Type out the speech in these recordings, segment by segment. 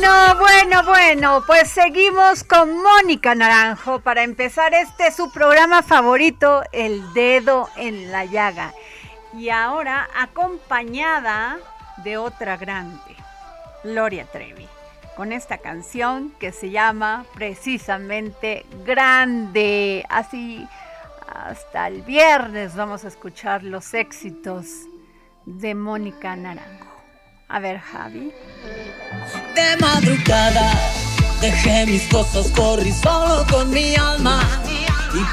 Bueno, bueno, bueno, pues seguimos con Mónica Naranjo para empezar este su programa favorito, El Dedo en la Llaga. Y ahora acompañada de otra grande, Gloria Trevi, con esta canción que se llama precisamente Grande. Así hasta el viernes vamos a escuchar los éxitos de Mónica Naranjo. A ver, Javi. De madrugada dejé mis cosas, corrí solo con mi alma.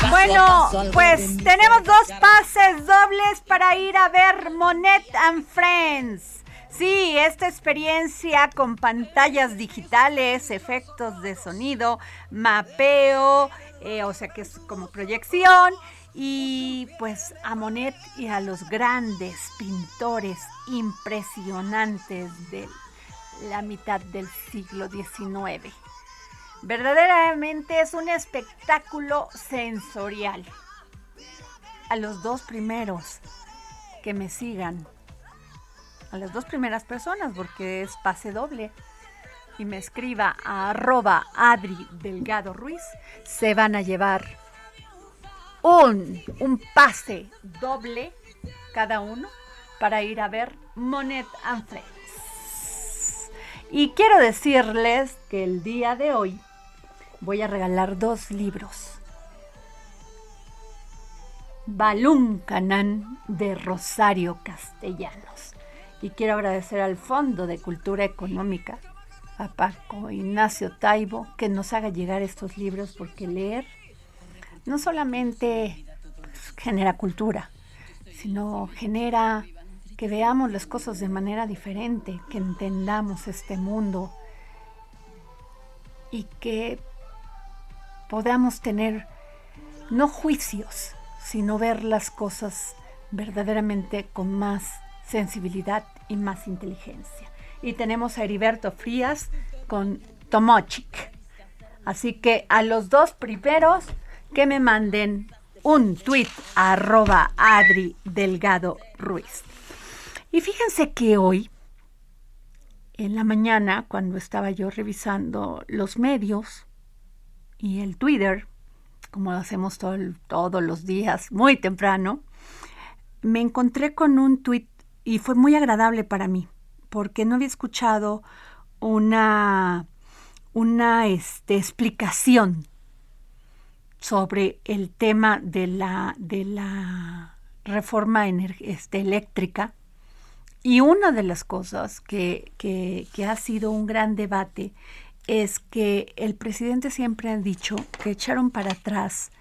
bueno, pues tenemos dos pases dobles para ir a ver Monet and Friends. Sí, esta experiencia con pantallas digitales, efectos de sonido, mapeo, eh, o sea que es como proyección y pues a Monet y a los grandes pintores impresionantes de la mitad del siglo XIX. Verdaderamente es un espectáculo sensorial. A los dos primeros que me sigan, a las dos primeras personas, porque es pase doble, y me escriba a arroba Adri Delgado Ruiz, se van a llevar un, pase doble cada uno para ir a ver Monet and Friends. Y quiero decirles que el día de hoy voy a regalar dos libros. Balún Canán de Rosario Castellanos. Y quiero agradecer al Fondo de Cultura Económica, a Paco Ignacio Taibo, que nos haga llegar estos libros porque leer no solamente pues, genera cultura, sino genera que veamos las cosas de manera diferente, que entendamos este mundo y que podamos tener no juicios, sino ver las cosas verdaderamente con más sensibilidad y más inteligencia. Y tenemos a Heriberto Frías con Tomochic. Así que a los dos primeros que me manden un tweet arroba Adri Delgado Ruiz. Y fíjense que hoy, en la mañana, cuando estaba yo revisando los medios, y el Twitter, como lo hacemos todos los días, muy temprano, me encontré con un tweet y fue muy agradable para mí, porque no había escuchado una, una este, explicación sobre el tema de la, de la reforma este, eléctrica. Y una de las cosas que, que, que ha sido un gran debate es que el presidente siempre ha dicho que echaron para atrás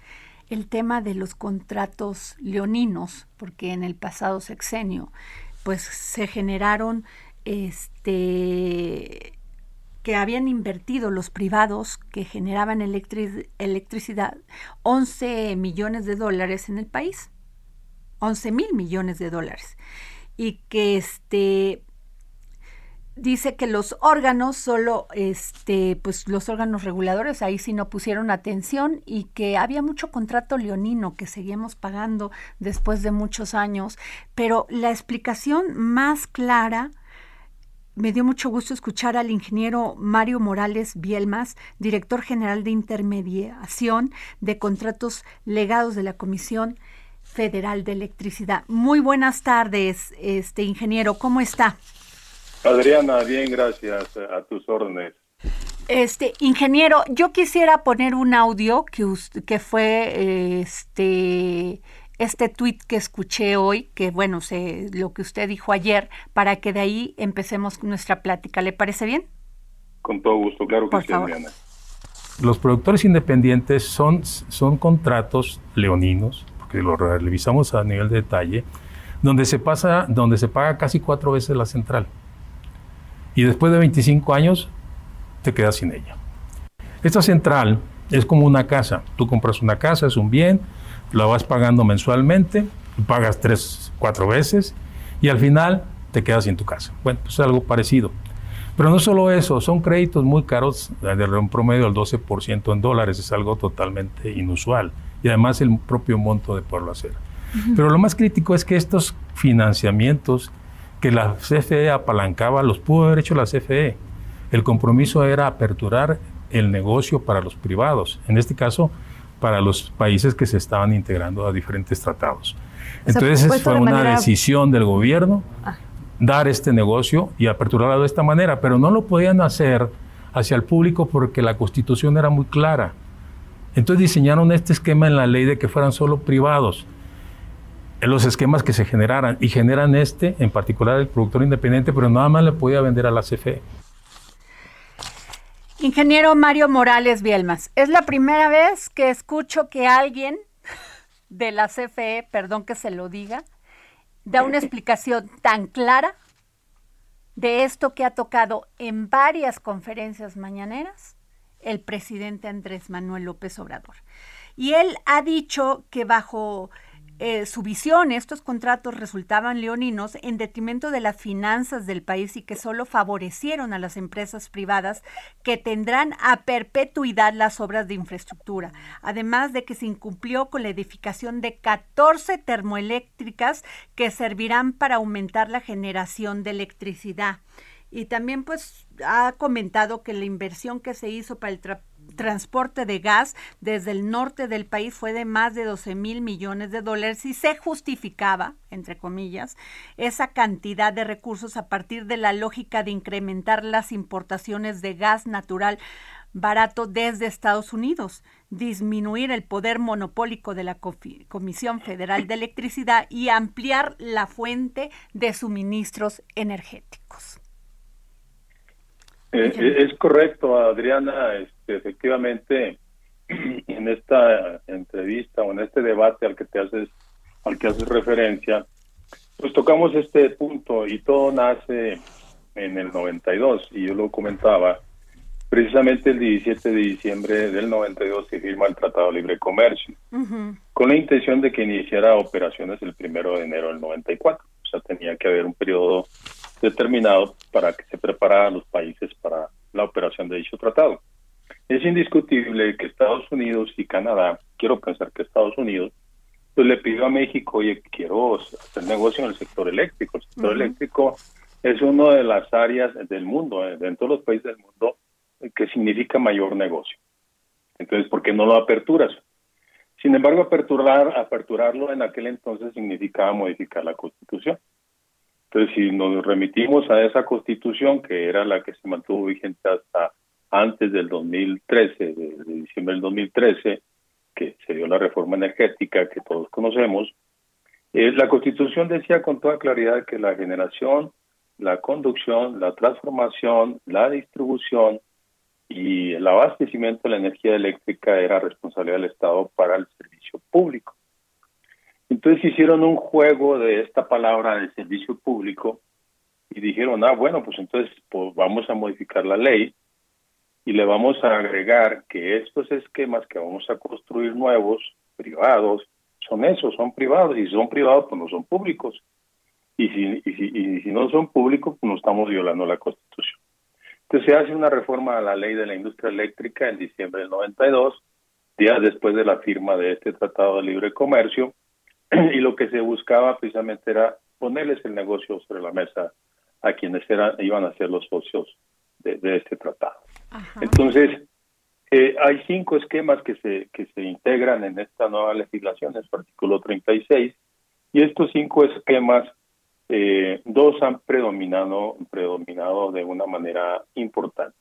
el tema de los contratos leoninos, porque en el pasado sexenio pues se generaron este que habían invertido los privados que generaban electricidad 11 millones de dólares en el país, 11 mil millones de dólares, y que este dice que los órganos solo este pues los órganos reguladores ahí sí no pusieron atención y que había mucho contrato leonino que seguimos pagando después de muchos años, pero la explicación más clara me dio mucho gusto escuchar al ingeniero Mario Morales Bielmas, director general de intermediación de contratos legados de la Comisión Federal de Electricidad. Muy buenas tardes, este ingeniero, ¿cómo está? Adriana, bien, gracias a tus órdenes. Este, ingeniero, yo quisiera poner un audio que, que fue este este tweet que escuché hoy, que bueno, sé lo que usted dijo ayer, para que de ahí empecemos nuestra plática. ¿Le parece bien? Con todo gusto, claro que sí. Los productores independientes son, son contratos leoninos, porque lo revisamos a nivel de detalle, donde se pasa, donde se paga casi cuatro veces la central y después de 25 años te quedas sin ella. Esta central es como una casa. Tú compras una casa, es un bien, la vas pagando mensualmente, pagas tres, cuatro veces y al final te quedas sin tu casa. Bueno, pues es algo parecido. Pero no solo eso, son créditos muy caros, de un promedio del 12% en dólares, es algo totalmente inusual. Y además el propio monto de poderlo hacer. Pero lo más crítico es que estos financiamientos que la CFE apalancaba, los pudo haber hecho la CFE. El compromiso era aperturar el negocio para los privados, en este caso para los países que se estaban integrando a diferentes tratados. Entonces fue una decisión del gobierno ah. dar este negocio y aperturarlo de esta manera, pero no lo podían hacer hacia el público porque la constitución era muy clara. Entonces diseñaron este esquema en la ley de que fueran solo privados los esquemas que se generaran y generan este, en particular el productor independiente, pero nada más le podía vender a la CFE. Ingeniero Mario Morales Bielmas, es la primera vez que escucho que alguien de la CFE, perdón que se lo diga, da una explicación tan clara de esto que ha tocado en varias conferencias mañaneras el presidente Andrés Manuel López Obrador. Y él ha dicho que bajo eh, su visión, estos contratos resultaban leoninos en detrimento de las finanzas del país y que solo favorecieron a las empresas privadas que tendrán a perpetuidad las obras de infraestructura, además de que se incumplió con la edificación de 14 termoeléctricas que servirán para aumentar la generación de electricidad. Y también pues ha comentado que la inversión que se hizo para el transporte de gas desde el norte del país fue de más de 12 mil millones de dólares y se justificaba, entre comillas, esa cantidad de recursos a partir de la lógica de incrementar las importaciones de gas natural barato desde Estados Unidos, disminuir el poder monopólico de la Comisión Federal de Electricidad y ampliar la fuente de suministros energéticos. Eh, eh, es correcto, Adriana. Este, efectivamente, en esta entrevista o en este debate al que te haces, al que haces referencia, pues tocamos este punto y todo nace en el 92 y yo lo comentaba. Precisamente el 17 de diciembre del 92 se firma el Tratado de Libre Comercio, con la intención de que iniciara operaciones el primero de enero del 94. O sea, tenía que haber un periodo determinado para que se prepararan los países para la operación de dicho tratado. Es indiscutible que Estados Unidos y Canadá, quiero pensar que Estados Unidos, pues le pidió a México, oye, quiero hacer negocio en el sector eléctrico. El sector eléctrico es una de las áreas del mundo, eh, de todos los países del mundo, que significa mayor negocio. Entonces, ¿por qué no lo aperturas? Sin embargo, aperturar, aperturarlo en aquel entonces significaba modificar la Constitución. Entonces, si nos remitimos a esa Constitución, que era la que se mantuvo vigente hasta antes del 2013, de, diciembre del 2013, que se dio la reforma energética que todos conocemos, eh, la Constitución decía con toda claridad que la generación, la conducción, la transformación, la distribución y el abastecimiento de la energía eléctrica era responsabilidad del Estado para el servicio público. Entonces hicieron un juego de esta palabra de servicio público y dijeron, ah, bueno, pues entonces pues vamos a modificar la ley y le vamos a agregar que estos esquemas que vamos a construir nuevos, privados, son esos, son privados, y si son privados, pues no son públicos. Y si, y si, y si no son públicos, pues no estamos violando la Constitución. Entonces se hace una reforma a la ley de la industria eléctrica en diciembre del 92, días después de la firma de este Tratado de Libre Comercio, y lo que se buscaba precisamente era ponerles el negocio sobre la mesa a quienes eran, iban a ser los socios de, este tratado. Entonces, eh, hay cinco esquemas que se, que se integran en esta nueva legislación, es el artículo 36, y estos cinco esquemas eh, dos han predominado, predominado de una manera importante.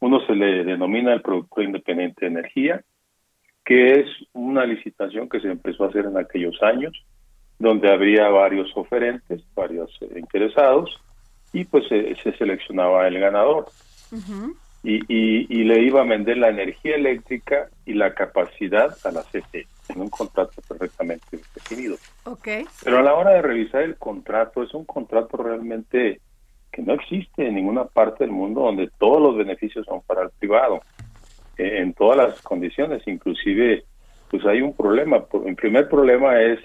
Uno se le denomina el productor independiente de energía, que es una licitación que se empezó a hacer en aquellos años, donde habría varios oferentes, varios eh, interesados, y pues se seleccionaba el ganador. Y, y, le iba a vender la energía eléctrica y la capacidad a la CFE en un contrato perfectamente definido. Okay. Pero a la hora de revisar el contrato, es un contrato realmente que no existe en ninguna parte del mundo donde todos los beneficios son para el privado, eh, en todas las condiciones, inclusive pues hay un problema. El primer problema es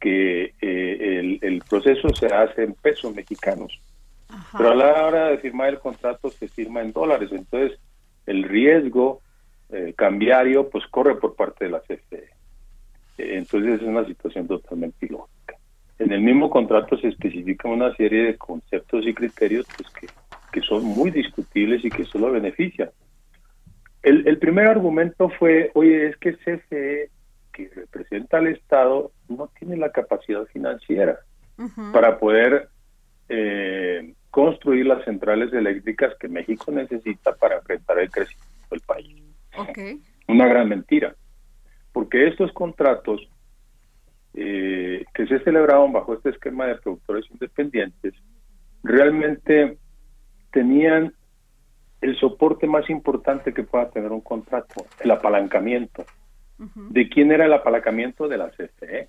que eh, el, el, proceso se hace en pesos mexicanos, pero a la hora de firmar el contrato se firma en dólares, entonces el riesgo eh, cambiario, pues corre por parte de la CFE. Entonces es una situación totalmente ilógica. En el mismo contrato se especifican una serie de conceptos y criterios pues, que, que son muy discutibles y que solo benefician. El, el primer argumento fue, oye, es que CFE, que representa al Estado, no tiene la capacidad financiera para poder eh, construir las centrales eléctricas que México necesita para enfrentar el crecimiento del país. Una gran mentira, porque estos contratos eh, que se celebraban bajo este esquema de productores independientes realmente tenían el soporte más importante que pueda tener un contrato, el apalancamiento. ¿De quién era el apalancamiento? De la CFE.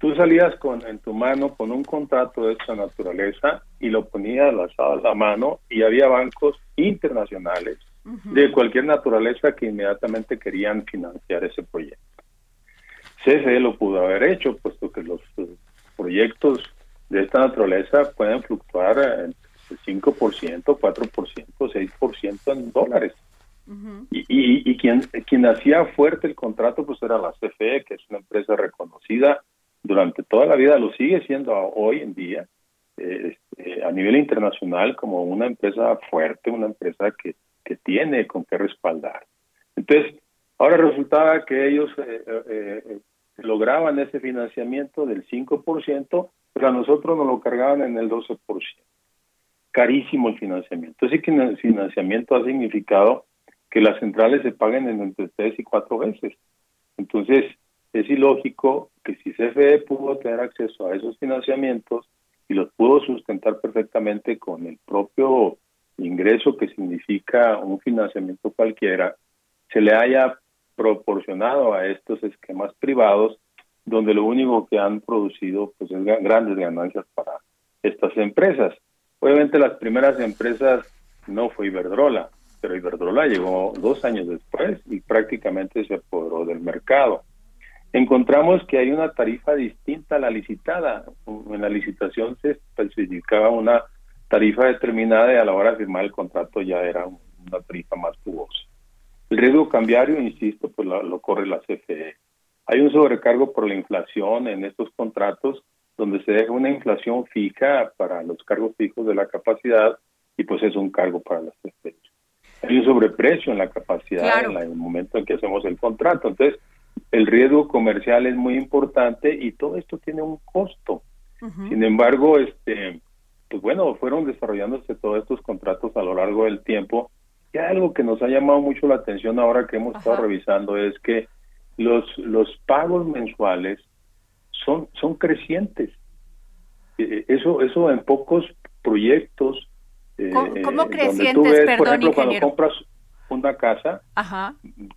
Tú salías con en tu mano con un contrato de esta naturaleza y lo ponías a la mano y había bancos internacionales de cualquier naturaleza que inmediatamente querían financiar ese proyecto. CFE lo pudo haber hecho, puesto que los eh, proyectos de esta naturaleza pueden fluctuar entre 5%, 4%, 6% en dólares. Y, y, y, quien, quien hacía fuerte el contrato pues era la CFE, que es una empresa reconocida durante toda la vida, lo sigue siendo hoy en día, eh, este, a nivel internacional como una empresa fuerte, una empresa que que tiene con qué respaldar. Entonces, ahora resultaba que ellos eh, eh, eh, lograban ese financiamiento del 5%, pero a nosotros nos lo cargaban en el 12%. Carísimo el financiamiento. Ese financiamiento ha significado que las centrales se paguen en entre tres y cuatro veces. Entonces, es ilógico que si CFE pudo tener acceso a esos financiamientos y los pudo sustentar perfectamente con el propio ingreso que significa un financiamiento cualquiera, se le haya proporcionado a estos esquemas privados donde lo único que han producido pues es grandes ganancias para estas empresas. Obviamente las primeras empresas no fue Iberdrola, pero Iberdrola llegó dos años después y prácticamente se apoderó del mercado. Encontramos que hay una tarifa distinta a la licitada. En la licitación se especificaba una tarifa determinada y a la hora de firmar el contrato ya era una tarifa más jugosa. El riesgo cambiario, insisto, pues lo, corre la CFE. Hay un sobrecargo por la inflación en estos contratos donde se deja una inflación fija para los cargos fijos de la capacidad y pues es un cargo para la CFE. hay un sobreprecio en la capacidad en, el momento en que hacemos el contrato. Entonces, el riesgo comercial es muy importante y todo esto tiene un costo. Sin embargo, este, pues bueno, fueron desarrollándose todos estos contratos a lo largo del tiempo. Y algo que nos ha llamado mucho la atención ahora que hemos estado revisando es que los, los pagos mensuales son, son crecientes. Eh, eso, eso en pocos proyectos. Eh, ¿Cómo, crecientes? Donde tú ves, por ejemplo, cuando compras una casa,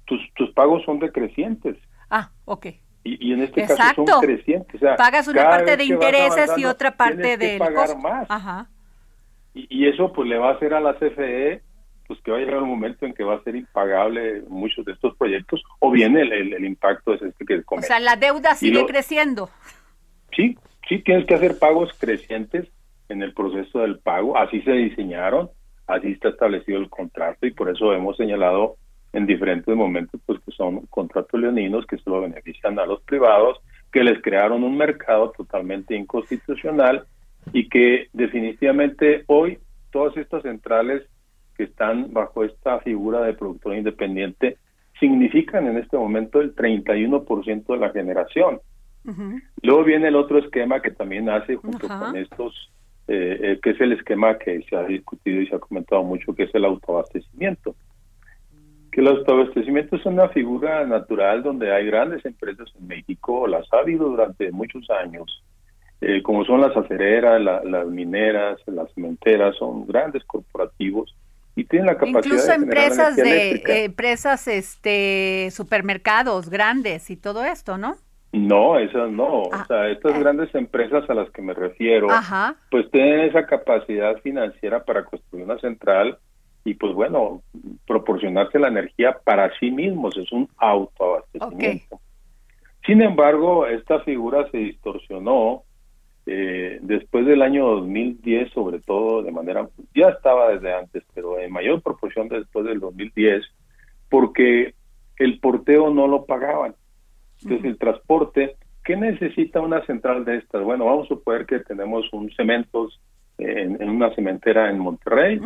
Tus, tus pagos son decrecientes. Ah, ok. Y, en este caso son crecientes. Pagas una parte de intereses y otra parte de pagar más. Ajá. Y, eso pues le va a hacer a la CFE pues que va a llegar un momento en que va a ser impagable muchos de estos proyectos o bien el, el, impacto es este que O sea, la deuda sigue creciendo. Sí, sí, tienes que hacer pagos crecientes en el proceso del pago. Así se diseñaron, así está establecido el contrato y por eso hemos señalado en diferentes momentos pues que son contratos leoninos que solo benefician a los privados, que les crearon un mercado totalmente inconstitucional y que definitivamente hoy todas estas centrales que están bajo esta figura de productor independiente significan en este momento el 31% de la generación. Luego viene el otro esquema que también hace junto con estos, eh, eh, que es el esquema que se ha discutido y se ha comentado mucho, que es el autoabastecimiento. Que el autoabastecimiento es una figura natural donde hay grandes empresas en México, las ha habido durante muchos años, eh, como son las acereras, las mineras, las cementeras, son grandes corporativos y tienen la capacidad incluso de empresas de eh, empresas este supermercados grandes y todo esto no no esas no. O ah, sea estas eh. grandes empresas a las que me refiero pues tienen esa capacidad financiera para construir una central y pues bueno proporcionarse la energía para sí mismos es un autoabastecimiento sin embargo esta figura se distorsionó eh, después del año 2010, sobre todo de manera, ya estaba desde antes, pero en mayor proporción después del 2010, porque el porteo no lo pagaban. Entonces, el transporte, ¿qué necesita una central de estas? Bueno, vamos a suponer que tenemos un cementos en, una cementera en Monterrey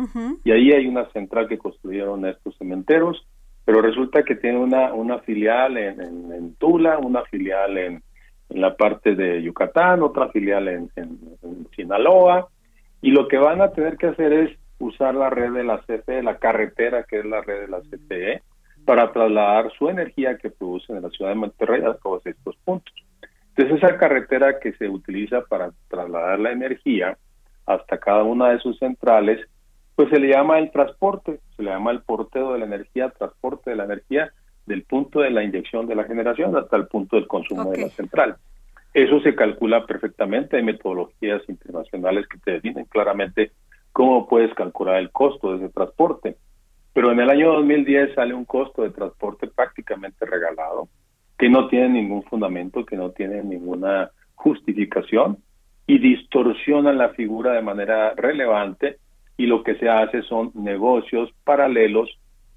y ahí hay una central que construyeron estos cementeros, pero resulta que tiene una, una filial en Tula, una filial en, en la parte de Yucatán, otra filial en, Sinaloa, y lo que van a tener que hacer es usar la red de la CFE, la carretera que es la red de la CFE, para trasladar su energía que producen en la ciudad de Monterrey a todos estos puntos. Entonces esa carretera que se utiliza para trasladar la energía hasta cada una de sus centrales, pues se le llama el transporte, se le llama el porteo de la energía, transporte de la energía, del punto de la inyección de la generación hasta el punto del consumo de la central. Eso se calcula perfectamente, hay metodologías internacionales que te definen claramente cómo puedes calcular el costo de ese transporte. Pero en el año 2010 sale un costo de transporte prácticamente regalado, que no tiene ningún fundamento, que no tiene ninguna justificación y distorsiona la figura de manera relevante y lo que se hace son negocios paralelos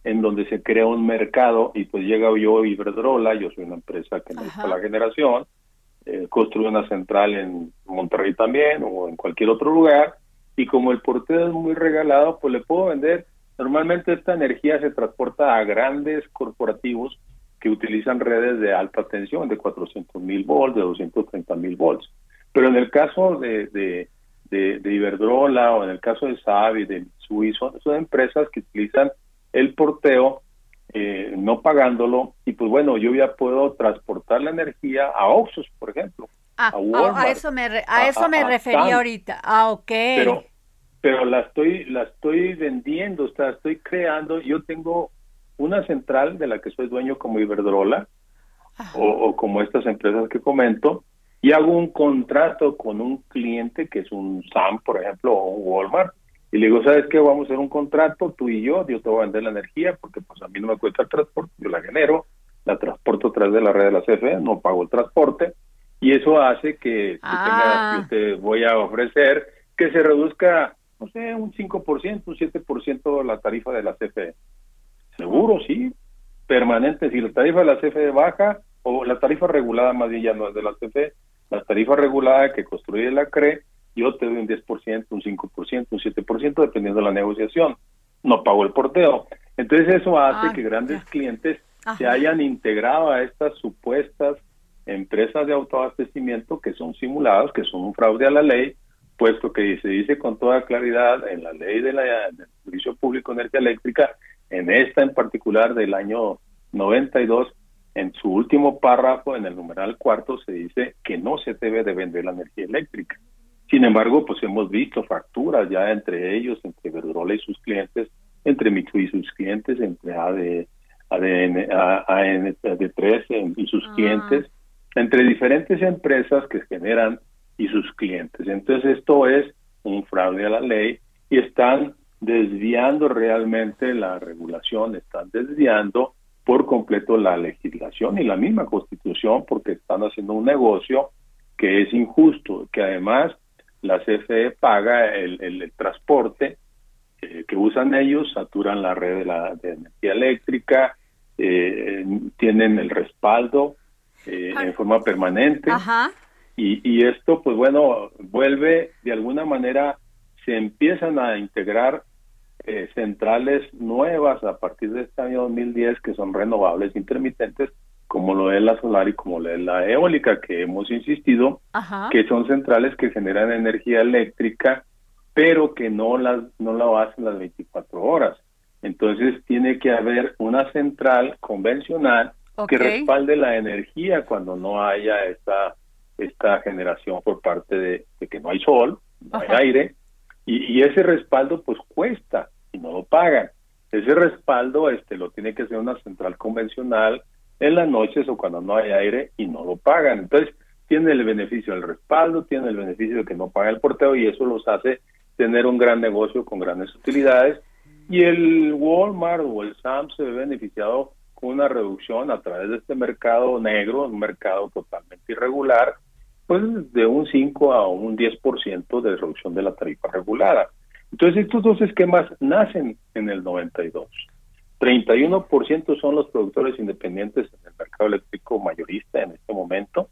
en donde se crea un mercado y pues llega yo Iberdrola, yo soy una empresa que necesita la generación, eh, construye una central en Monterrey también o en cualquier otro lugar y como el porteo es muy regalado, pues le puedo vender. Normalmente esta energía se transporta a grandes corporativos que utilizan redes de alta tensión, de 400 mil volts, de 230 mil volts. Pero en el caso de, de, de, Iberdrola o en el caso de Savi, de Mitsui, son, son empresas que utilizan el porteo, eh, no pagándolo, y pues bueno, yo ya puedo transportar la energía a Oxxos, por ejemplo. Ah, a, eso me, a eso me refería ahorita. Ah, ok. Pero, pero la estoy, la estoy vendiendo, o sea, estoy creando, yo tengo una central de la que soy dueño como Iberdrola, o, o, como estas empresas que comento, y hago un contrato con un cliente que es un SAM, por ejemplo, o un Walmart, y le digo, ¿sabes qué? Vamos a hacer un contrato, tú y yo, yo te voy a vender la energía porque pues a mí no me cuesta el transporte, yo la genero, la transporto a través de la red de la CFE, no pago el transporte y eso hace que ah. yo te voy a ofrecer que se reduzca, no sé, un 5%, un 7% la tarifa de la CFE. Seguro, sí, permanente. Si la tarifa de la CFE baja, o la tarifa regulada más bien ya no es de la CFE, la tarifa regulada que construye la CRE yo te doy un 10%, un 5%, un 7%, dependiendo de la negociación. No pago el porteo. Entonces eso hace ah, que grandes clientes se hayan integrado a estas supuestas empresas de autoabastecimiento que son simuladas, que son un fraude a la ley, puesto que se dice con toda claridad en la ley de la, del Servicio Público de Energía Eléctrica, en esta en particular del año 92, en su último párrafo, en el numeral cuarto, se dice que no se debe de vender la energía eléctrica. Sin embargo, pues hemos visto facturas ya entre ellos, entre Verdurola y sus clientes, entre Mitsui y sus clientes, entre AD, ADN, AN3 y sus clientes, entre diferentes empresas que generan y sus clientes. Entonces esto es un fraude a la ley y están desviando realmente la regulación, están desviando por completo la legislación y la misma constitución porque están haciendo un negocio que es injusto, que además la CFE paga el, transporte eh, que usan ellos, saturan la red de, la, de energía eléctrica, eh, tienen el respaldo eh, en forma permanente. Y, y esto, pues bueno, vuelve de alguna manera, se empiezan a integrar eh, centrales nuevas a partir de este año 2010 que son renovables intermitentes, como lo es la solar y como lo es la eólica, que hemos insistido, que son centrales que generan energía eléctrica, pero que no, las, no la hacen las 24 horas. Entonces tiene que haber una central convencional que respalde la energía cuando no haya esta, esta generación por parte de, que no hay sol, no hay aire, y, ese respaldo pues cuesta y no lo pagan. Ese respaldo este lo tiene que hacer una central convencional en las noches o cuando no hay aire y no lo pagan. Entonces, tiene el beneficio del respaldo, tiene el beneficio de que no paga el porteo y eso los hace tener un gran negocio con grandes utilidades. Y el Walmart o el Sam se ve beneficiado una reducción a través de este mercado negro, un mercado totalmente irregular, pues de un 5 a un 10% de reducción de la tarifa regulada. Entonces estos dos esquemas nacen en el 92. 31% son los productores independientes en el mercado eléctrico mayorista en este momento,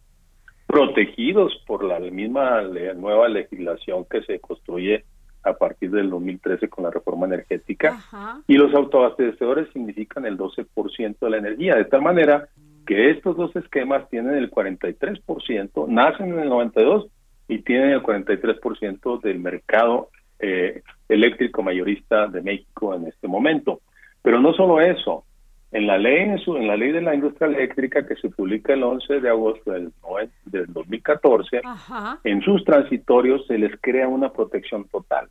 protegidos por la misma nueva legislación que se construye a partir del 2013 con la reforma energética y los autoabastecedores significan el 12% de la energía, de tal manera que estos dos esquemas tienen el 43%, nacen en el 92 y tienen el 43% del mercado eh, eléctrico mayorista de México en este momento. Pero no solo eso, en la ley en, la ley de la industria eléctrica que se publica el 11 de agosto del, del 2014, en sus transitorios se les crea una protección total.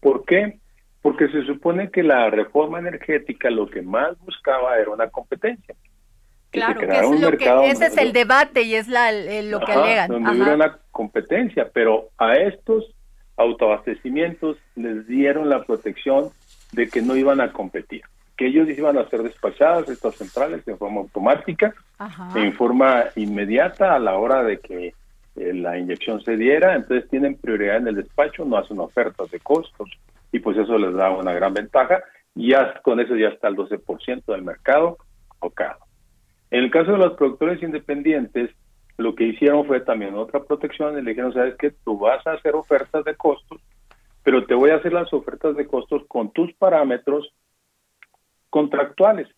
¿Por qué? Porque se supone que la reforma energética lo que más buscaba era una competencia. claro, que es lo que, ese es el debate y es la, lo que alegan. Donde hubiera una competencia, pero a estos autoabastecimientos les dieron la protección de que no iban a competir que ellos iban a ser despachadas estas centrales en forma automática, en forma inmediata a la hora de que eh, la inyección se diera, entonces tienen prioridad en el despacho, no hacen ofertas de costos y pues eso les da una gran ventaja y ya con eso ya está el 12% del mercado tocado. En el caso de los productores independientes, lo que hicieron fue también otra protección y le dijeron, sabes que tú vas a hacer ofertas de costos, pero te voy a hacer las ofertas de costos con tus parámetros contractuales.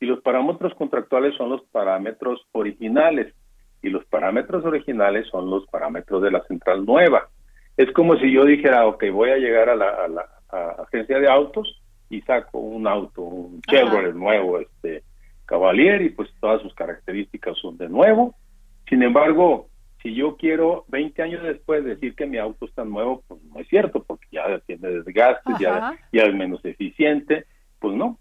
Y los parámetros contractuales son los parámetros originales. Y los parámetros originales son los parámetros de la central nueva. Es como si yo dijera, ok, voy a llegar a la, agencia de autos y saco un auto, un Chevrolet nuevo, este Cavalier, y pues todas sus características son de nuevo. Sin embargo, si yo quiero 20 años después decir que mi auto está nuevo, pues no es cierto, porque ya tiene desgaste, ya, ya es menos eficiente, pues no.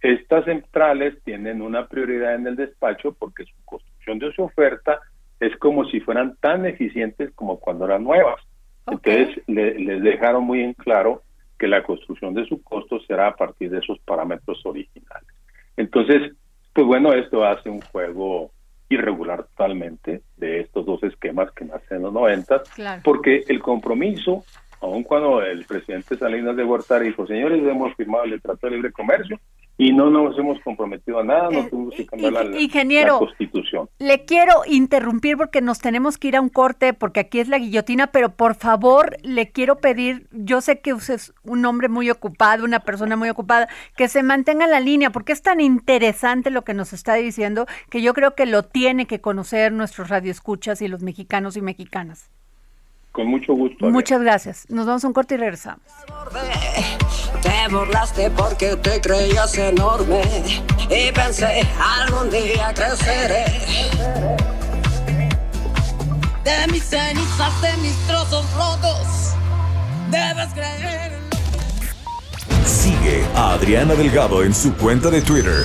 Estas centrales tienen una prioridad en el despacho porque su construcción de su oferta es como si fueran tan eficientes como cuando eran nuevas. Entonces les dejaron muy en claro que la construcción de su costo será a partir de esos parámetros originales. Entonces, pues bueno, esto hace un juego irregular totalmente de estos dos esquemas que nacen en los 90, porque el compromiso aun cuando el presidente Salinas de Gortari dijo, señores, hemos firmado el Tratado de Libre Comercio, y no nos hemos comprometido a nada, no eh, tuvimos que cambiar la, ingeniero, constitución. Le quiero interrumpir porque nos tenemos que ir a un corte, porque aquí es la guillotina, pero por favor le quiero pedir, yo sé que usted es un hombre muy ocupado, una persona muy ocupada, que se mantenga en la línea, porque es tan interesante lo que nos está diciendo, que yo creo que lo tiene que conocer nuestros radioescuchas y los mexicanos y mexicanas. Con mucho gusto. Muchas gracias. Nos vamos a un corte y regresamos. Te burlaste porque te creías enorme y pensé algún día creceré. De mis cenizas, de mis trozos rotos, debes creer. Sigue a Adriana Delgado en su cuenta de Twitter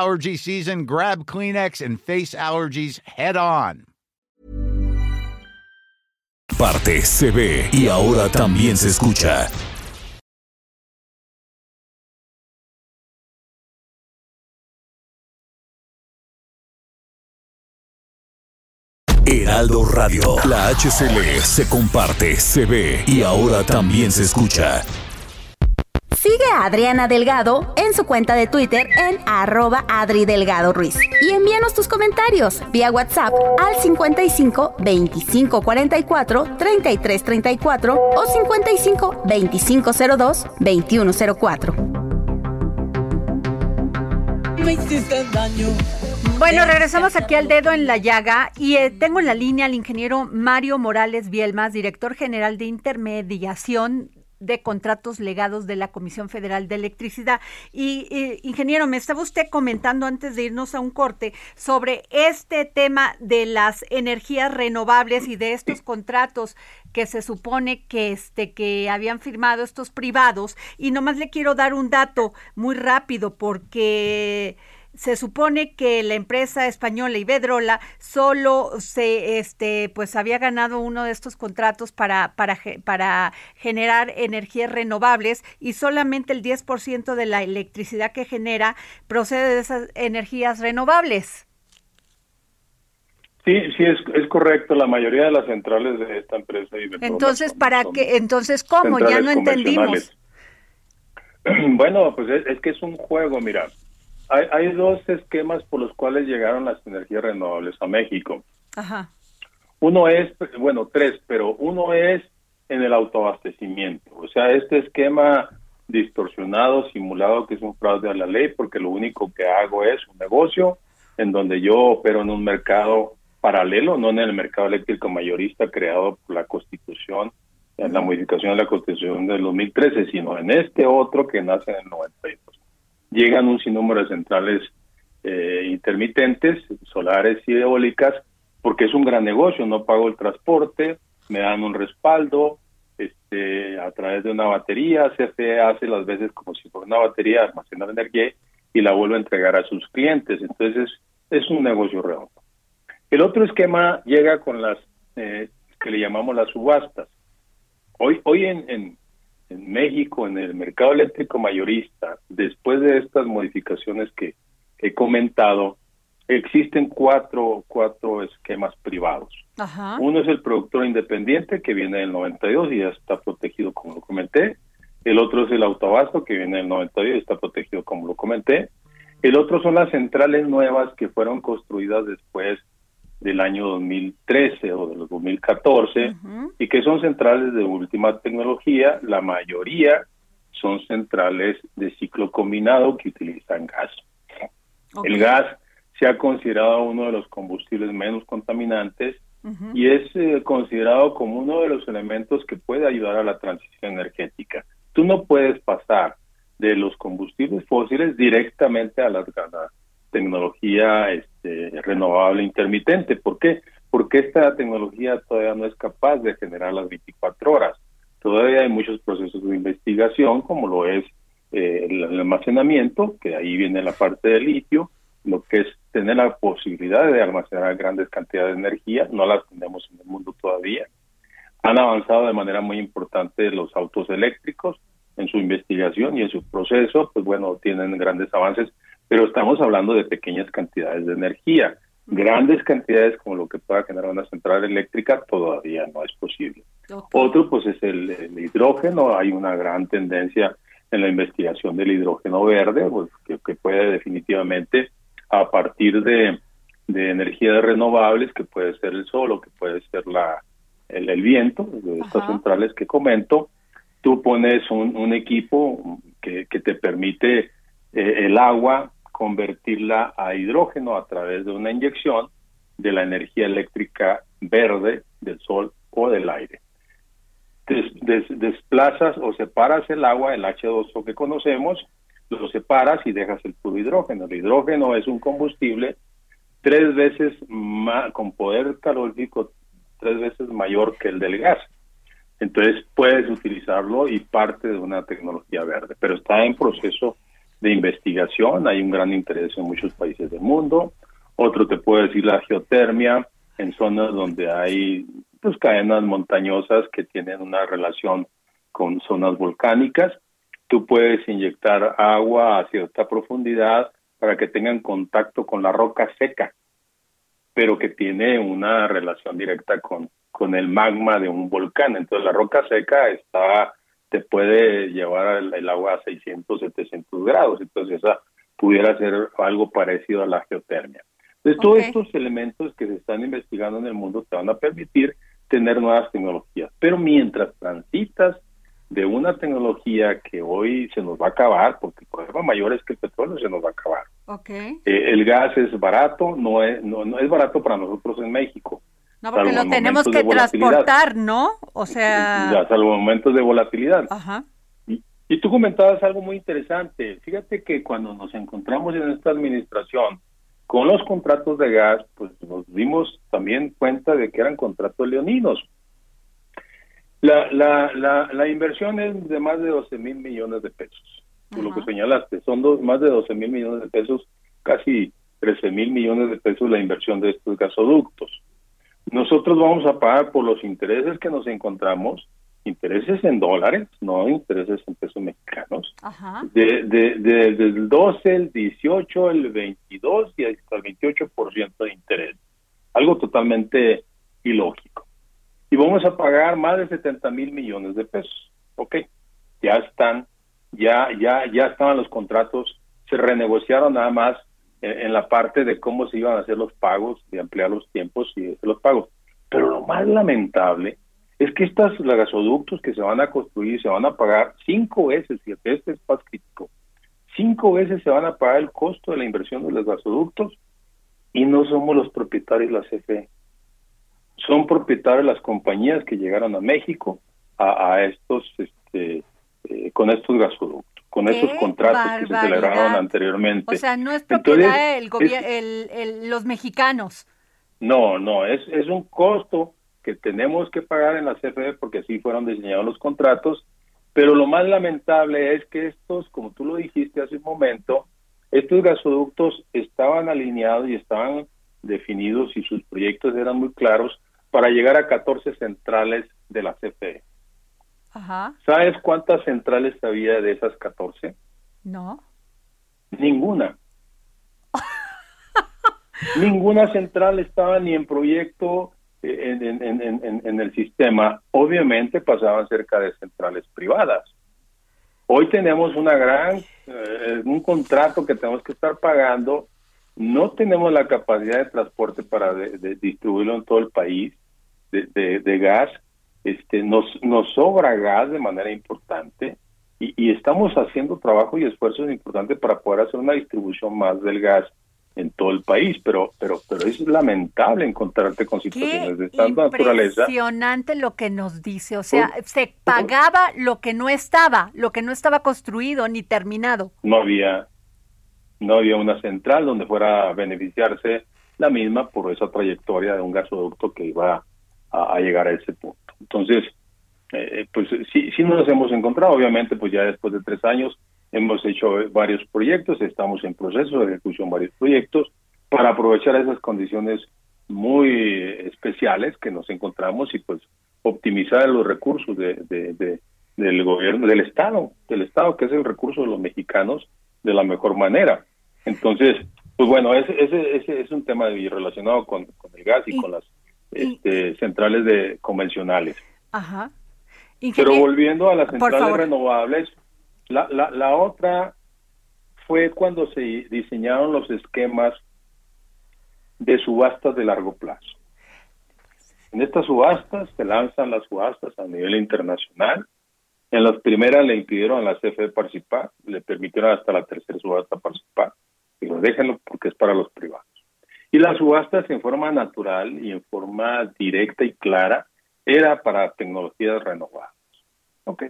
season, grab Kleenex and face allergies head on. parte, se ve y ahora también se escucha. Heraldo Radio, la HCL se comparte, se ve y ahora también se escucha. Sigue a Adriana Delgado en su cuenta de Twitter en arroba Adri Delgado Ruiz. Y envíanos tus comentarios vía WhatsApp al 55 25 44 33 34 o 55 25 02 21 04. Bueno, regresamos aquí al dedo en la llaga y eh, tengo en la línea al ingeniero Mario Morales Bielmas, director general de intermediación de contratos legados de la Comisión Federal de Electricidad. Y, ingeniero, me estaba usted comentando antes de irnos a un corte sobre este tema de las energías renovables y de estos contratos que se supone que este que habían firmado estos privados y nomás le quiero dar un dato muy rápido porque se supone que la empresa española Iberdrola solo se este pues había ganado uno de estos contratos para para para generar energías renovables y solamente el 10% de la electricidad que genera procede de esas energías renovables. Sí, sí es, es correcto. La mayoría de las centrales de esta empresa Iberdrola Entonces, ¿para qué? Entonces, ¿cómo? Ya no entendimos. Bueno, pues es, es que es un juego, mira hay, dos esquemas por los cuales llegaron las energías renovables a México. Ajá. Uno es, bueno, tres, pero uno es en el autoabastecimiento. O sea, este esquema distorsionado, simulado, que es un fraude a la ley, porque lo único que hago es un negocio en donde yo opero en un mercado paralelo, no en el mercado eléctrico mayorista creado por la Constitución, en la modificación de la Constitución del 2013, sino en este otro que nace en el 92 llegan un sinnúmero de centrales eh, intermitentes, solares y eólicas, porque es un gran negocio, no pago el transporte, me dan un respaldo, este, a través de una batería, CFE hace las veces como si fuera una batería, almacenar energía y la vuelve a entregar a sus clientes, entonces es un negocio redondo. El otro esquema llega con las eh, que le llamamos las subastas. Hoy, hoy en, en México, en el mercado eléctrico mayorista, después de estas modificaciones que he comentado, existen cuatro, cuatro esquemas privados. Uno es el productor independiente, que viene del 92 y ya está protegido, como lo comenté. El otro es el autobasto, que viene del 92 y está protegido, como lo comenté. El otro son las centrales nuevas que fueron construidas después del año 2013 o del 2014 y que son centrales de última tecnología, la mayoría son centrales de ciclo combinado que utilizan gas. El gas se ha considerado uno de los combustibles menos contaminantes y es eh, considerado como uno de los elementos que puede ayudar a la transición energética. Tú no puedes pasar de los combustibles fósiles directamente a la, tecnología este, renovable intermitente. ¿Por qué? Porque esta tecnología todavía no es capaz de generar las 24 horas. Todavía hay muchos procesos de investigación, como lo es eh, el almacenamiento, que ahí viene la parte del litio, lo que es tener la posibilidad de almacenar grandes cantidades de energía, no las tenemos en el mundo todavía. Han avanzado de manera muy importante los autos eléctricos en su investigación y en su proceso, pues bueno, tienen grandes avances, pero estamos hablando de pequeñas cantidades de energía. Grandes cantidades como lo que pueda generar una central eléctrica todavía no es posible. Otro pues es el, hidrógeno, hay una gran tendencia en la investigación del hidrógeno verde, pues, que puede definitivamente a partir de, energías renovables, que puede ser el sol o que puede ser la, el, viento, de estas centrales que comento, tú pones un, equipo que, te permite eh, el agua convertirla a hidrógeno a través de una inyección de la energía eléctrica verde del sol o del aire. desplazas o separas el agua, el H2O que conocemos, lo separas y dejas el puro hidrógeno. El hidrógeno es un combustible tres veces con poder calórico tres veces mayor que el del gas. Entonces puedes utilizarlo y parte de una tecnología verde, pero está en proceso de investigación, hay un gran interés en muchos países del mundo. Otro te puede decir la geotermia en zonas donde hay pues cadenas montañosas que tienen una relación con zonas volcánicas tú puedes inyectar agua a cierta profundidad para que tengan contacto con la roca seca, pero que tiene una relación directa con, con el magma de un volcán. Entonces la roca seca está te puede llevar el, agua a 600, 700 grados. Entonces esa pudiera ser algo parecido a la geotermia. Entonces todos estos elementos que se están investigando en el mundo te van a permitir tener nuevas tecnologías. Pero mientras transitas de una tecnología que hoy se nos va a acabar, porque el problema mayor es que el petróleo se nos va a acabar. Okay. Eh, el gas es barato, no es, no, es barato para nosotros en México. No, porque lo tenemos que transportar, ¿no? O sea... Ya, salvo momentos de volatilidad. Ajá. Y, y tú comentabas algo muy interesante. Fíjate que cuando nos encontramos en esta administración con los contratos de gas, pues nos dimos también cuenta de que eran contratos leoninos la, la, la, la inversión es de más de 12 mil millones de pesos, por lo que señalaste. Son dos, más de 12 mil millones de pesos, casi 13 mil millones de pesos la inversión de estos gasoductos. Nosotros vamos a pagar por los intereses que nos encontramos, intereses en dólares, no intereses en pesos mexicanos, De, de, de, del 12, el 18, el 22 y hasta el 28% de interés. Algo totalmente ilógico y vamos a pagar más de 70 mil millones de pesos. Ok, ya están, ya, ya, ya estaban los contratos, se renegociaron nada más en, la parte de cómo se iban a hacer los pagos, de ampliar los tiempos y hacer los pagos. Pero lo más lamentable es que estos gasoductos que se van a construir se van a pagar cinco veces, y este es más crítico, cinco veces se van a pagar el costo de la inversión de los gasoductos y no somos los propietarios de la CFE son propietarios las compañías que llegaron a México a, estos, este, eh, con estos gasoductos, con estos contratos que se celebraron anteriormente. O sea, no es propiedad del los mexicanos. No, no, es, es un costo que tenemos que pagar en la CFE porque así fueron diseñados los contratos, pero lo más lamentable es que estos, como tú lo dijiste hace un momento, estos gasoductos estaban alineados y estaban definidos y sus proyectos eran muy claros para llegar a 14 centrales de la CFE. Ajá. ¿Sabes cuántas centrales había de esas 14? No. Ninguna. Ninguna central estaba ni en proyecto eh, en, el sistema. Obviamente pasaban cerca de centrales privadas. Hoy tenemos una gran, eh, un contrato que tenemos que estar pagando no tenemos la capacidad de transporte para de, distribuirlo en todo el país de, de, gas, este, nos, nos sobra gas de manera importante y, y, estamos haciendo trabajo y esfuerzos importantes para poder hacer una distribución más del gas en todo el país, pero pero pero es lamentable encontrarte con situaciones de esta naturaleza. Impresionante lo que nos dice, o sea, se pagaba lo que no estaba, lo que no estaba construido ni terminado. No había no había una central donde fuera a beneficiarse la misma por esa trayectoria de un gasoducto que iba a, llegar a ese punto. Entonces, eh, pues sí, sí nos hemos encontrado, obviamente, pues ya después de tres años hemos hecho varios proyectos, estamos en proceso de ejecución varios proyectos para aprovechar esas condiciones muy especiales que nos encontramos y pues optimizar los recursos de, de, del gobierno, del Estado, del Estado que es el recurso de los mexicanos de la mejor manera. Entonces, pues bueno, ese, ese, ese es un tema relacionado con, el gas y, con las este, centrales de convencionales. Ajá. Pero volviendo a las centrales renovables, la, la, la otra fue cuando se diseñaron los esquemas de subastas de largo plazo. En estas subastas se lanzan las subastas a nivel internacional. En las primeras le impidieron a la CFE participar, le permitieron hasta la tercera subasta participar pero déjenlo porque es para los privados. Y las subastas en forma natural y en forma directa y clara era para tecnologías renovables. ¿Ok?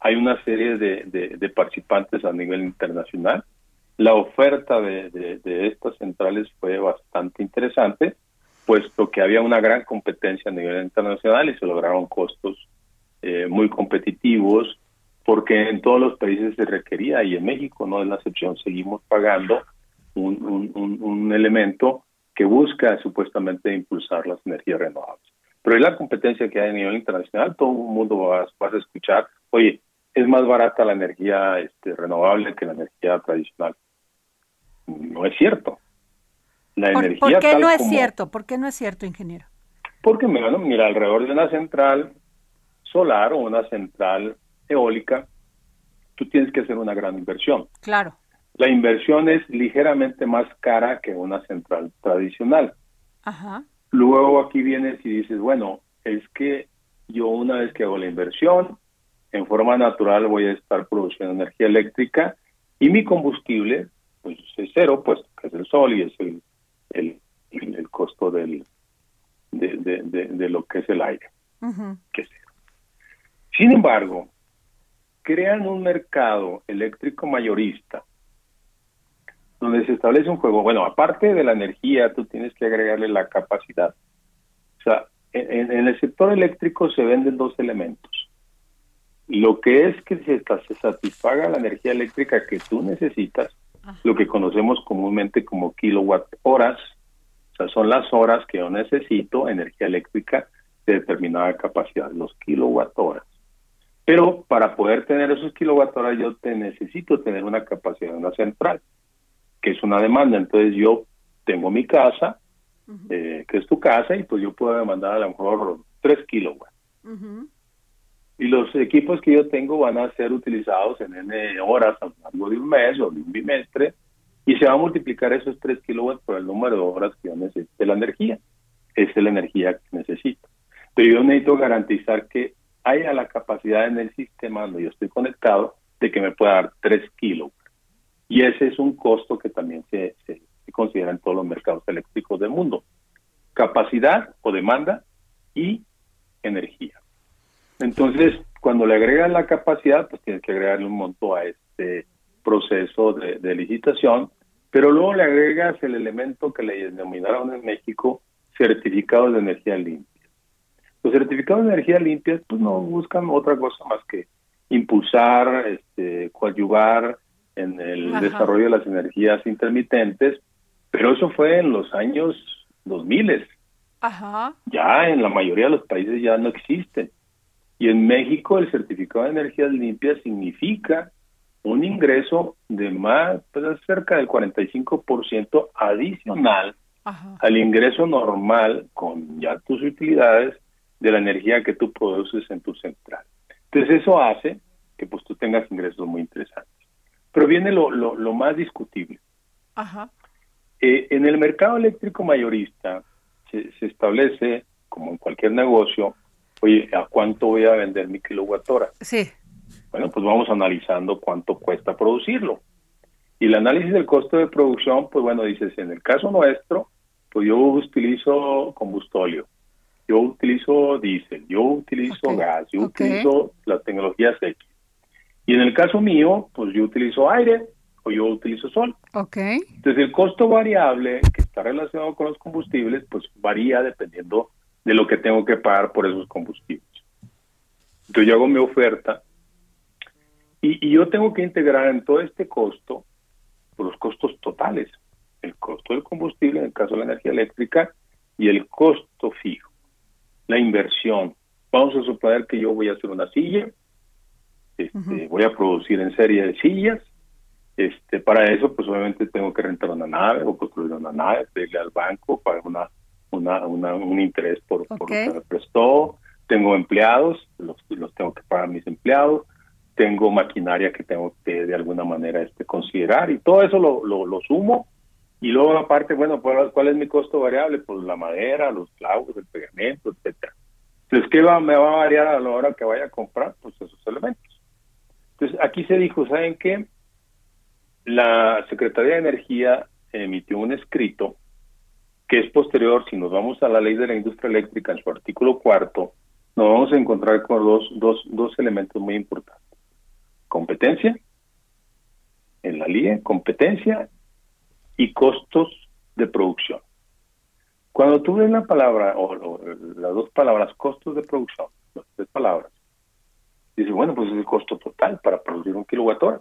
Hay una serie de, participantes a nivel internacional. La oferta de, estas centrales fue bastante interesante, puesto que había una gran competencia a nivel internacional y se lograron costos eh, muy competitivos porque en todos los países se requería y en México no es la excepción, seguimos pagando un, un, elemento que busca supuestamente impulsar las energías renovables. Pero es la competencia que hay a nivel internacional, todo el mundo va, a escuchar, oye, es más barata la energía este, renovable que la energía tradicional. No es cierto. La ¿Por, energía ¿por qué no es cierto? ¿Por qué no es cierto, ingeniero? Porque, mira, mira, alrededor de una central solar o una central eólica, tú tienes que hacer una gran inversión. Claro. La inversión es ligeramente más cara que una central tradicional. Ajá. Luego aquí vienes y dices, bueno, es que yo una vez que hago la inversión, en forma natural voy a estar produciendo energía eléctrica y mi combustible pues es cero, pues que es el sol y es el, el, el costo del, de, de, de, lo que es el aire, que es cero. Sin embargo, crean un mercado eléctrico mayorista donde se establece un juego. Bueno, aparte de la energía, tú tienes que agregarle la capacidad. O sea, en, el sector eléctrico se venden dos elementos. Lo que es que se, se satisfaga la energía eléctrica que tú necesitas, lo que conocemos comúnmente como kilowatt horas, o sea, son las horas que yo necesito energía eléctrica de determinada capacidad, los kilowatt horas. Pero para poder tener esos kilowatt horas yo te necesito tener una capacidad de una central, que es una demanda. Entonces yo tengo mi casa, eh, que es tu casa, y pues yo puedo demandar a lo mejor 3 kilowatts. Y los equipos que yo tengo van a ser utilizados en N horas a lo largo de un mes o de un bimestre, y se va a multiplicar esos 3 kilowatts por el número de horas que yo necesite la energía. Esa es la energía que necesito. Pero yo necesito garantizar que haya la capacidad en el sistema donde yo estoy conectado de que me pueda dar 3 kilowatts. Y ese es un costo que también se, se, considera en todos los mercados eléctricos del mundo. Capacidad o demanda y energía. Entonces, cuando le agregan la capacidad, pues tienes que agregarle un monto a este proceso de, licitación, pero luego le agregas el elemento que le denominaron en México certificados de energía limpia. Los certificados de energía limpia pues no buscan otra cosa más que impulsar, este, coadyuvar en el desarrollo de las energías intermitentes, pero eso fue en los años 2000. Ajá. Ya en la mayoría de los países ya no existe. Y en México el certificado de energías limpias significa un ingreso de más, pues cerca del 45% adicional al ingreso normal con ya tus utilidades de la energía que tú produces en tu central. Entonces eso hace que pues tú tengas ingresos muy interesantes. Pero viene lo, lo, más discutible. Ajá. Eh, en el mercado eléctrico mayorista se, establece, como en cualquier negocio, oye, ¿a cuánto voy a vender mi kilowatt hora? Sí. Bueno, pues vamos analizando cuánto cuesta producirlo. Y el análisis del costo de producción, pues bueno, dices, en el caso nuestro, pues yo utilizo combustóleo, yo utilizo diésel, yo utilizo gas, yo utilizo las tecnologías X. Y en el caso mío, pues yo utilizo aire o yo utilizo sol. Okay. Entonces el costo variable que está relacionado con los combustibles, pues varía dependiendo de lo que tengo que pagar por esos combustibles. Entonces yo hago mi oferta y, yo tengo que integrar en todo este costo por los costos totales, el costo del combustible, en el caso de la energía eléctrica, y el costo fijo, la inversión. Vamos a suponer que yo voy a hacer una silla, este, voy a producir en serie de sillas, este, para eso, pues obviamente tengo que rentar una nave o construir una nave, pedirle al banco, pagar una, una, un interés por, por, lo que me prestó. Tengo empleados, los, los tengo que pagar mis empleados. Tengo maquinaria que tengo que de alguna manera este, considerar y todo eso lo, lo, lo sumo. Y luego aparte, bueno, ¿cuál es mi costo variable? Pues la madera, los clavos, el pegamento, etcétera. Entonces, ¿qué va, me va a variar a la hora que vaya a comprar? Pues esos elementos. Entonces, aquí se dijo, ¿saben qué? La Secretaría de Energía emitió un escrito que es posterior, si nos vamos a la ley de la industria eléctrica en su artículo cuarto, nos vamos a encontrar con dos, dos, dos elementos muy importantes. Competencia, en la ley, competencia y costos de producción. Cuando tú ves la palabra, o, las dos palabras, costos de producción, las tres palabras, dices, bueno, pues es el costo total para producir un kilowatt hora.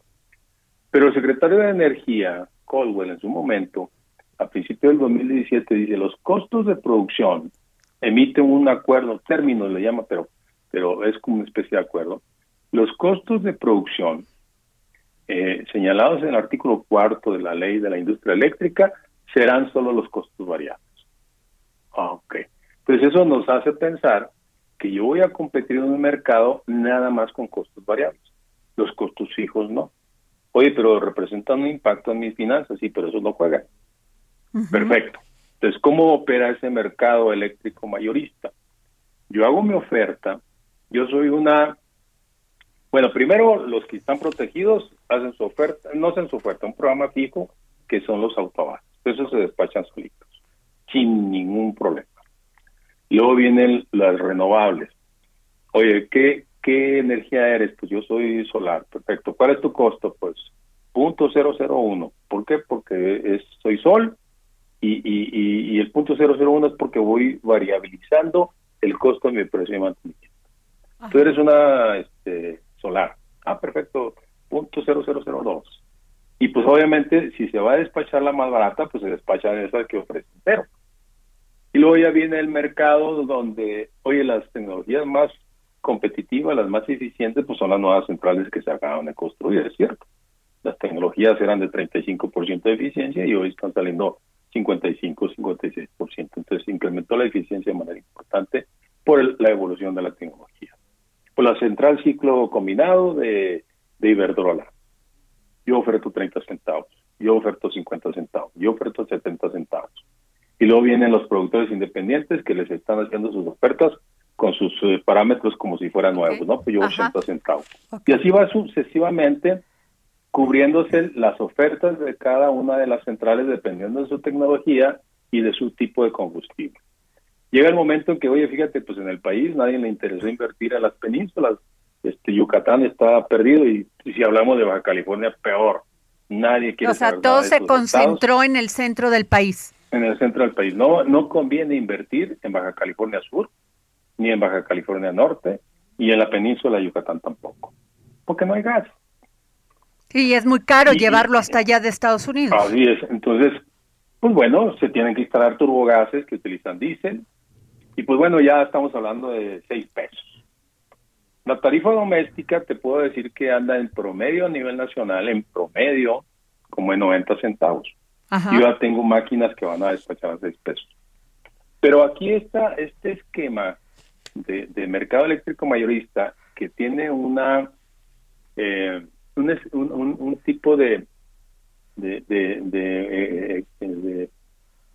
Pero el secretario de Energía, Caldwell, en su momento, a principios del 2017, dice, los costos de producción emiten un acuerdo, término le llama, pero, pero es como una especie de acuerdo. Los costos de producción eh, señalados en el artículo cuarto de la ley de la industria eléctrica serán solo los costos variables. Ah, ok. Pues eso nos hace pensar que yo voy a competir en un mercado nada más con costos variables. Los costos fijos no. Oye, pero representan un impacto en mis finanzas, sí, pero eso no juega. Perfecto. Entonces, ¿cómo opera ese mercado eléctrico mayorista? Yo hago mi oferta, yo soy una... Bueno, primero los que están protegidos hacen su oferta, no hacen su oferta, un programa fijo que son los autobases. Esos se despachan solitos, sin ningún problema. Luego vienen las renovables. Oye, ¿qué, ¿qué energía eres? Pues yo soy solar, perfecto. ¿Cuál es tu costo? Pues punto .001. ¿Por qué? Porque es, soy sol y, y, y, el punto .001 es porque voy variabilizando el costo de mi precio de mantenimiento. Tú eres una este, solar. Ah, perfecto. Punto .0002. Y pues obviamente si se va a despachar la más barata, pues se despacha esa que ofrece cero. Y luego ya viene el mercado donde, oye, las tecnologías más competitivas, las más eficientes, pues son las nuevas centrales que se acaban de construir, es cierto. Las tecnologías eran de 35% de eficiencia y hoy están saliendo 55, 56%. Entonces se incrementó la eficiencia de manera importante por la evolución de la tecnología. Por la central ciclo combinado de, de Iberdrola. Yo oferto 30 centavos, yo oferto 50 centavos, yo oferto 70 centavos. Y luego vienen los productores independientes que les están haciendo sus ofertas con sus eh, parámetros como si fueran nuevos, ¿no? Pues yo 80 centavos. Y así va sucesivamente cubriéndose las ofertas de cada una de las centrales dependiendo de su tecnología y de su tipo de combustible. Llega el momento en que, oye, fíjate, pues en el país nadie le interesó invertir a las penínsulas. Este Yucatán está perdido y, si hablamos de Baja California, peor. Nadie quiere O sea, todo se concentró en el centro del país. En el centro del país. No, no conviene invertir en Baja California Sur ni en Baja California Norte, y en la península de Yucatán tampoco, porque no hay gas. Y es muy caro llevarlo hasta allá de Estados Unidos. Así es, entonces, pues bueno, se tienen que instalar turbogases que utilizan diésel, y pues bueno, ya estamos hablando de 6 pesos. La tarifa doméstica te puedo decir que anda en promedio a nivel nacional, en promedio, como en 90 centavos. Yo ya tengo máquinas que van a despachar a 6 pesos. Pero aquí está este esquema de, mercado eléctrico mayorista que tiene una eh, un, un, tipo de de, de, eh, de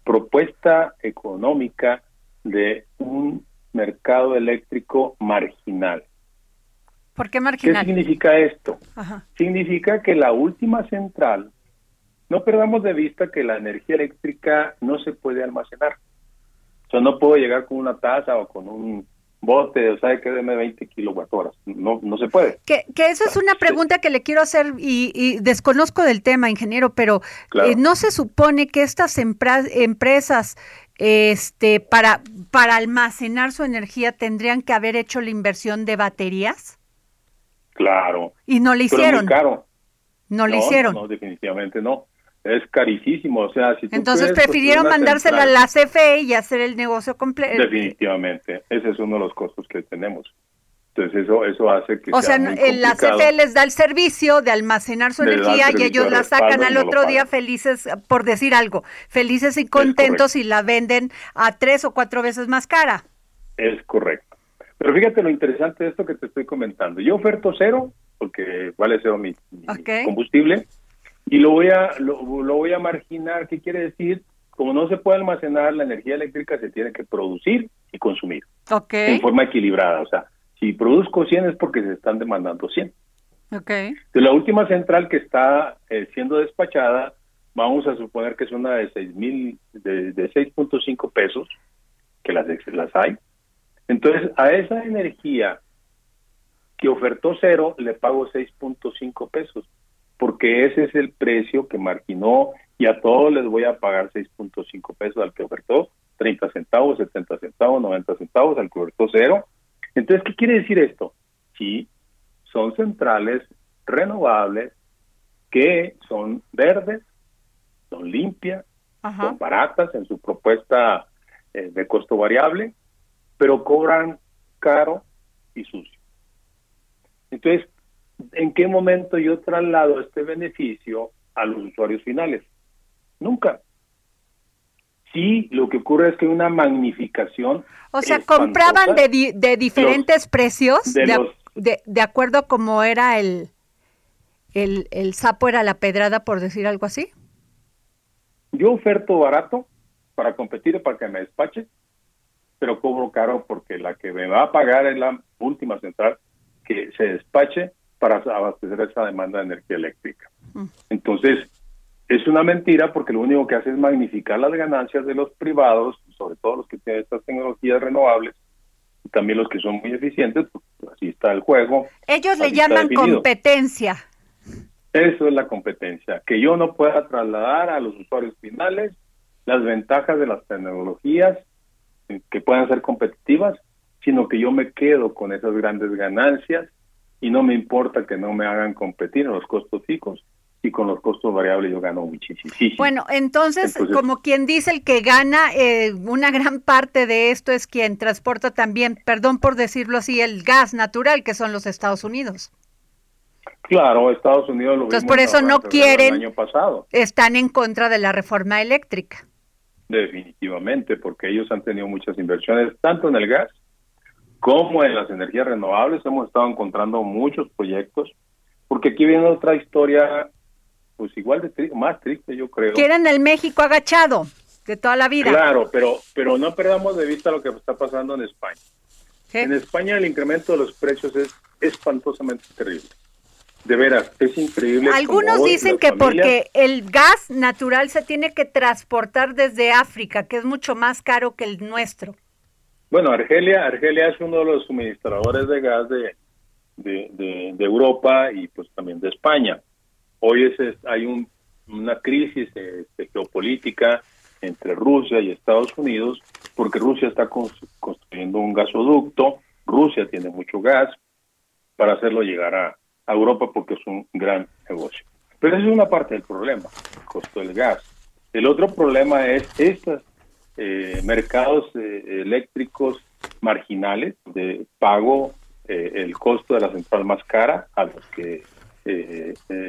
propuesta económica de un mercado eléctrico marginal. ¿Por qué marginal? ¿Qué significa esto? Significa que la última central, no perdamos de vista que la energía eléctrica no se puede almacenar. O sea, no puedo llegar con una taza o con un bote, o sea, que deme 20 kilowatt horas. No, no se puede. Que, que eso es una pregunta que le quiero hacer y, desconozco del tema, ingeniero, pero eh, ¿no se supone que estas empresas este, para, para almacenar su energía tendrían que haber hecho la inversión de baterías? Claro. Y no le hicieron. caro. No, le hicieron. No, definitivamente no. Es carísimo, o sea, si Entonces prefirieron mandársela a la CFE y hacer el negocio completo. Definitivamente, ese es uno de los costos que tenemos. Entonces eso eso hace que O sea, la CFE les da el servicio de almacenar su energía y ellos la sacan al otro día felices, por decir algo, felices y contentos y la venden a tres o cuatro veces más cara. Es correcto. Pero fíjate lo interesante de esto que te estoy comentando. Yo oferto cero, porque vale cero mi, combustible, y lo voy a lo, voy a marginar. ¿Qué quiere decir? Como no se puede almacenar la energía eléctrica, se tiene que producir y consumir en forma equilibrada. O sea, si produzco 100 es porque se están demandando 100. Okay. De la última central que está eh, siendo despachada, vamos a suponer que es una de 6 mil, de, de 6.5 pesos, que las, las hay. Entonces, a esa energía que ofertó cero, le pago 6.5 pesos porque ese es el precio que marginó y a todos les voy a pagar 6.5 pesos al que ofertó 30 centavos, 70 centavos, 90 centavos, al que ofertó cero. Entonces, ¿qué quiere decir esto? Sí, son centrales renovables que son verdes, son limpias, son baratas en su propuesta eh, de costo variable, pero cobran caro y sucio. Entonces, ¿en qué momento yo traslado este beneficio a los usuarios finales? Nunca. Sí, lo que ocurre es que una magnificación. O sea, compraban de, de diferentes precios, de, de, acuerdo a cómo era el, el, el sapo, era la pedrada, por decir algo así. Yo oferto barato para competir, para que me despache, pero cobro caro porque la que me va a pagar es la última central que se despache para abastecer esa demanda de energía eléctrica. Entonces, es una mentira porque lo único que hace es magnificar las ganancias de los privados, sobre todo los que tienen estas tecnologías renovables, y también los que son muy eficientes, pues, así está el juego. Ellos le llaman competencia. Eso es la competencia, que yo no pueda trasladar a los usuarios finales las ventajas de las tecnologías que puedan ser competitivas, sino que yo me quedo con esas grandes ganancias y no me importa que no me hagan competir en los costos fijos y con los costos variables yo gano muchísimo. Bueno, entonces, como quien dice, el que gana eh, una gran parte de esto es quien transporta también, perdón por decirlo así, el gas natural, que son los Estados Unidos. Claro, Estados Unidos lo Entonces, por eso no quieren, año pasado. están en contra de la reforma eléctrica. Definitivamente, porque ellos han tenido muchas inversiones, tanto en el gas como en las energías renovables hemos estado encontrando muchos proyectos, porque aquí viene otra historia, pues igual de más triste yo creo. Quieren el México agachado de toda la vida. Claro, pero, pero no perdamos de vista lo que está pasando en España. En España el incremento de los precios es espantosamente terrible. De veras, es increíble. Algunos dicen que porque el gas natural se tiene que transportar desde África, que es mucho más caro que el nuestro. Bueno, Argelia, Argelia es uno de los suministradores de gas de, de, Europa y pues también de España. Hoy es, hay una crisis este, geopolítica entre Rusia y Estados Unidos porque Rusia está construyendo un gasoducto, Rusia tiene mucho gas para hacerlo llegar a, a Europa porque es un gran negocio. Pero esa es una parte del problema, el costo del gas. El otro problema es estas eh, mercados eh, eléctricos marginales de pago eh, el costo de la central más cara a los que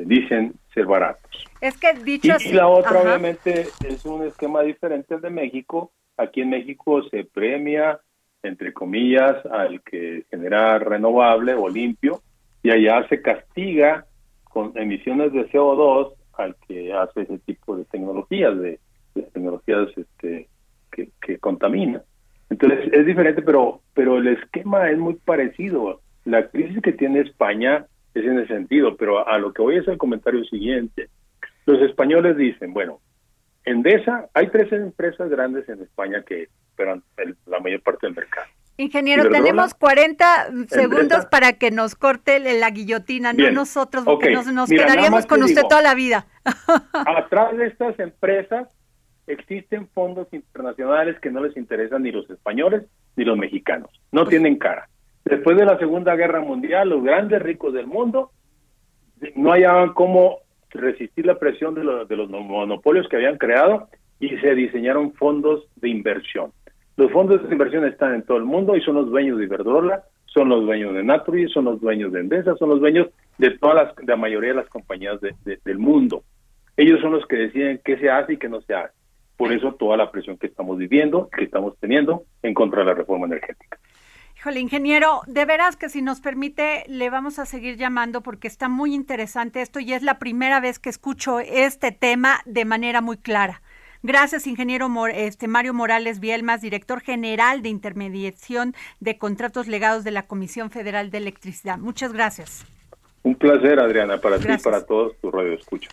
dicen ser baratos. Es que dicho y, la otra obviamente es un esquema diferente al de México. Aquí en México se premia, entre comillas, al que genera renovable o limpio y allá se castiga con emisiones de CO2 al que hace ese tipo de tecnologías, de, tecnologías este, que, que contaminan. Entonces es diferente, pero, pero el esquema es muy parecido. La crisis que tiene España es en ese sentido, pero a lo que voy es el comentario siguiente. Los españoles dicen, bueno, Endesa, hay tres empresas grandes en España que esperan la mayor parte del mercado. Ingeniero, tenemos 40 segundos para que nos corte la guillotina, no nosotros, porque nos, quedaríamos con usted toda la vida. atrás de estas empresas existen fondos internacionales que no les interesan ni los españoles ni los mexicanos, no pues tienen cara. Después de la Segunda Guerra Mundial, los grandes ricos del mundo no hallaban cómo resistir la presión de, de los monopolios que habían creado y se diseñaron fondos de inversión los fondos de inversión están en todo el mundo y son los dueños de Iberdrola, son los dueños de Naturgy, son los dueños de Endesa, son los dueños de todas las, de la mayoría de las compañías del mundo. Ellos son los que deciden qué se hace y qué no se hace. Por eso toda la presión que estamos viviendo, que estamos teniendo en contra de la reforma energética. Híjole, ingeniero, de veras que si nos permite, le vamos a seguir llamando porque está muy interesante esto y es la primera vez que escucho este tema de manera muy clara. Gracias, ingeniero este, Mario Morales Bielmas, director general de intermediación de contratos legados de la Comisión Federal de Electricidad. Muchas gracias. Un placer, Adriana, para ti y para todos tu radio escucha.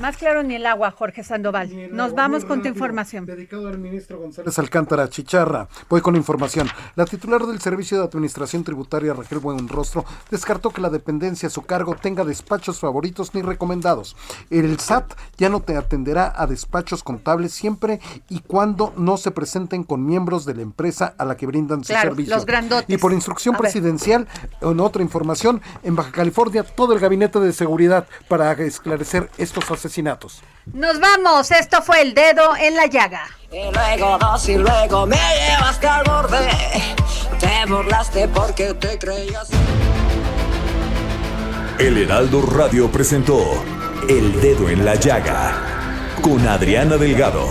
Más claro ni el agua, Jorge Sandoval. Nos vamos con tu información. Dedicado al ministro González Alcántara Chicharra. Voy con información. La titular del Servicio de Administración Tributaria, Raquel Buenrostro, descartó que la dependencia a su cargo tenga despachos favoritos ni recomendados. El SAT ya no te atenderá a despachos contables siempre y cuando no se presenten con miembros de la empresa a la que brindan su servicio. Los grandotes. Y por instrucción presidencial, en otra información, en Baja California, todo el gabinete de seguridad para esclarecer estos asesinatos asesinatos. Nos vamos, esto fue el dedo en la llaga. Y luego dos y luego me llevaste al borde. Te burlaste porque te creías. El Heraldo Radio presentó El Dedo en la Llaga con Adriana Delgado.